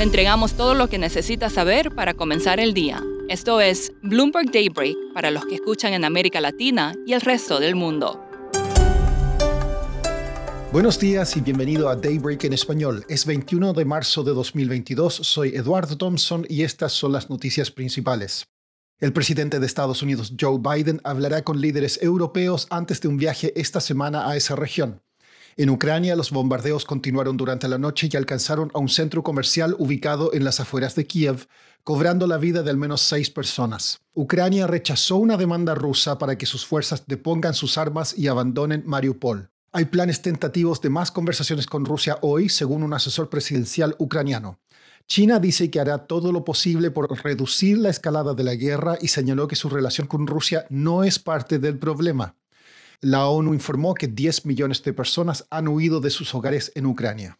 Le entregamos todo lo que necesita saber para comenzar el día. Esto es Bloomberg Daybreak para los que escuchan en América Latina y el resto del mundo. Buenos días y bienvenido a Daybreak en español. Es 21 de marzo de 2022. Soy Eduardo Thompson y estas son las noticias principales. El presidente de Estados Unidos, Joe Biden, hablará con líderes europeos antes de un viaje esta semana a esa región. En Ucrania, los bombardeos continuaron durante la noche y alcanzaron a un centro comercial ubicado en las afueras de Kiev, cobrando la vida de al menos seis personas. Ucrania rechazó una demanda rusa para que sus fuerzas depongan sus armas y abandonen Mariupol. Hay planes tentativos de más conversaciones con Rusia hoy, según un asesor presidencial ucraniano. China dice que hará todo lo posible por reducir la escalada de la guerra y señaló que su relación con Rusia no es parte del problema. La ONU informó que 10 millones de personas han huido de sus hogares en Ucrania.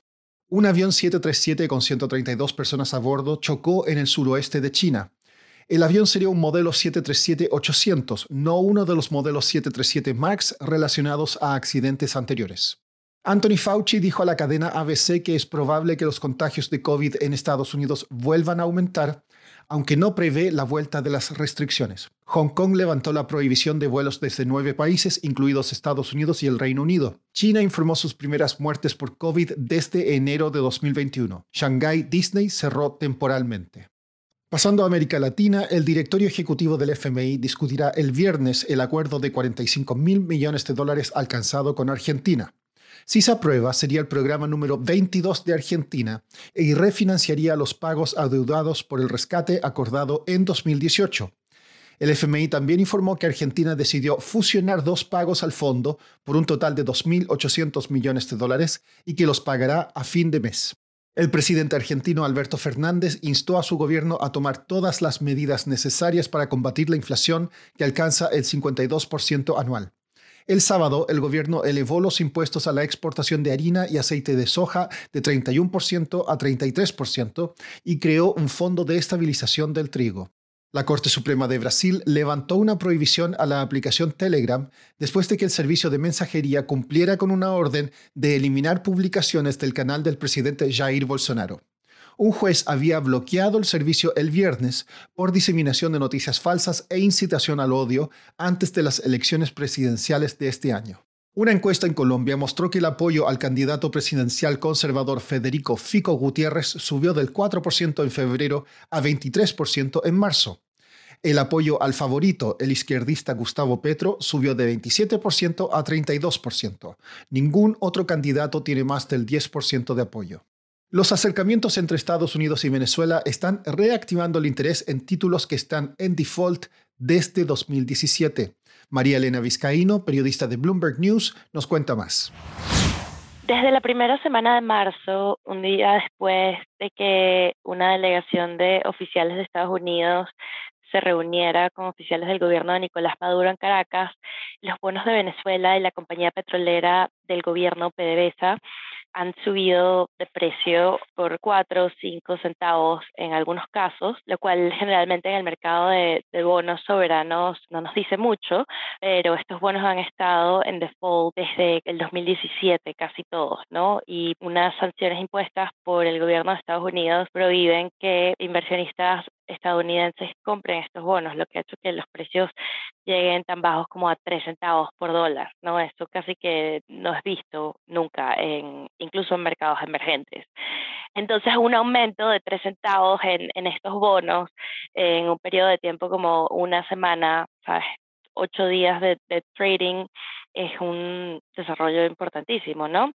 Un avión 737 con 132 personas a bordo chocó en el suroeste de China. El avión sería un modelo 737-800, no uno de los modelos 737 MAX relacionados a accidentes anteriores. Anthony Fauci dijo a la cadena ABC que es probable que los contagios de COVID en Estados Unidos vuelvan a aumentar, aunque no prevé la vuelta de las restricciones. Hong Kong levantó la prohibición de vuelos desde nueve países, incluidos Estados Unidos y el Reino Unido. China informó sus primeras muertes por COVID desde enero de 2021. Shanghai Disney cerró temporalmente. Pasando a América Latina, el directorio ejecutivo del FMI discutirá el viernes el acuerdo de 45 mil millones de dólares alcanzado con Argentina. Si se aprueba, sería el programa número 22 de Argentina y refinanciaría los pagos adeudados por el rescate acordado en 2018. El FMI también informó que Argentina decidió fusionar dos pagos al fondo por un total de 2.800 millones de dólares y que los pagará a fin de mes. El presidente argentino Alberto Fernández instó a su gobierno a tomar todas las medidas necesarias para combatir la inflación que alcanza el 52% anual. El sábado, el gobierno elevó los impuestos a la exportación de harina y aceite de soja de 31% a 33% y creó un fondo de estabilización del trigo. La Corte Suprema de Brasil levantó una prohibición a la aplicación Telegram después de que el servicio de mensajería cumpliera con una orden de eliminar publicaciones del canal del presidente Jair Bolsonaro. Un juez había bloqueado el servicio el viernes por diseminación de noticias falsas e incitación al odio antes de las elecciones presidenciales de este año. Una encuesta en Colombia mostró que el apoyo al candidato presidencial conservador Federico Fico Gutiérrez subió del 4% en febrero a 23% en marzo. El apoyo al favorito, el izquierdista Gustavo Petro, subió de 27% a 32%. Ningún otro candidato tiene más del 10% de apoyo. Los acercamientos entre Estados Unidos y Venezuela están reactivando el interés en títulos que están en default desde 2017. María Elena Vizcaíno, periodista de Bloomberg News, nos cuenta más. Desde la primera semana de marzo, un día después de que una delegación de oficiales de Estados Unidos se reuniera con oficiales del gobierno de Nicolás Maduro en Caracas, los bonos de Venezuela y la compañía petrolera del gobierno PDVSA han subido de precio por 4 o 5 centavos en algunos casos, lo cual generalmente en el mercado de, bonos soberanos no nos dice mucho, pero estos bonos han estado en default desde el 2017, casi todos, ¿no? Y unas sanciones impuestas por el gobierno de Estados Unidos prohíben que inversionistas estadounidenses compren estos bonos, lo que ha hecho que los precios lleguen tan bajos como a 3 centavos por dólar, ¿no? Esto casi que no es visto nunca, en, incluso en mercados emergentes. Entonces, un aumento de 3 centavos en, en estos bonos en un periodo de tiempo como una semana, ¿sabes? Ocho días de, de trading es un desarrollo importantísimo, ¿no?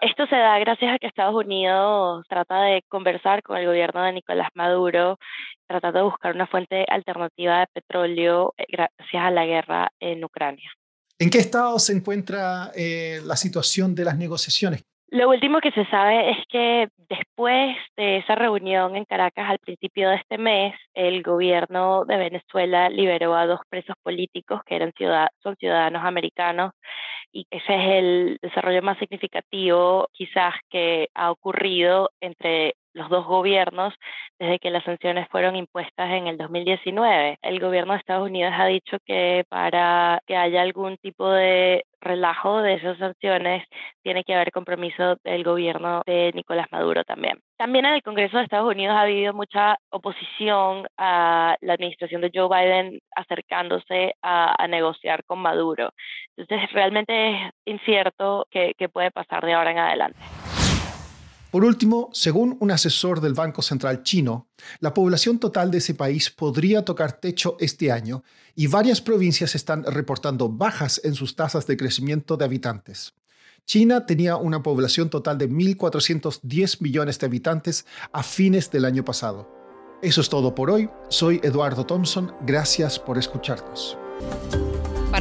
Esto se da gracias a que Estados Unidos trata de conversar con el gobierno de Nicolás Maduro, tratando de buscar una fuente alternativa de petróleo eh, gracias a la guerra en Ucrania. ¿En qué estado se encuentra eh, la situación de las negociaciones? Lo último que se sabe es que después de esa reunión en Caracas al principio de este mes, el gobierno de Venezuela liberó a dos presos políticos que son ciudadanos americanos y ese es el desarrollo más significativo quizás que ha ocurrido entre los dos gobiernos desde que las sanciones fueron impuestas en el 2019. El gobierno de Estados Unidos ha dicho que para que haya algún tipo de relajo de esas sanciones tiene que haber compromiso del gobierno de Nicolás Maduro también. También en el Congreso de Estados Unidos ha habido mucha oposición a la administración de Joe Biden acercándose a, negociar con Maduro. Entonces, realmente es incierto qué puede pasar de ahora en adelante. Por último, según un asesor del Banco Central chino, la población total de ese país podría tocar techo este año y varias provincias están reportando bajas en sus tasas de crecimiento de habitantes. China tenía una población total de 1.410 millones de habitantes a fines del año pasado. Eso es todo por hoy. Soy Eduardo Thompson. Gracias por escucharnos.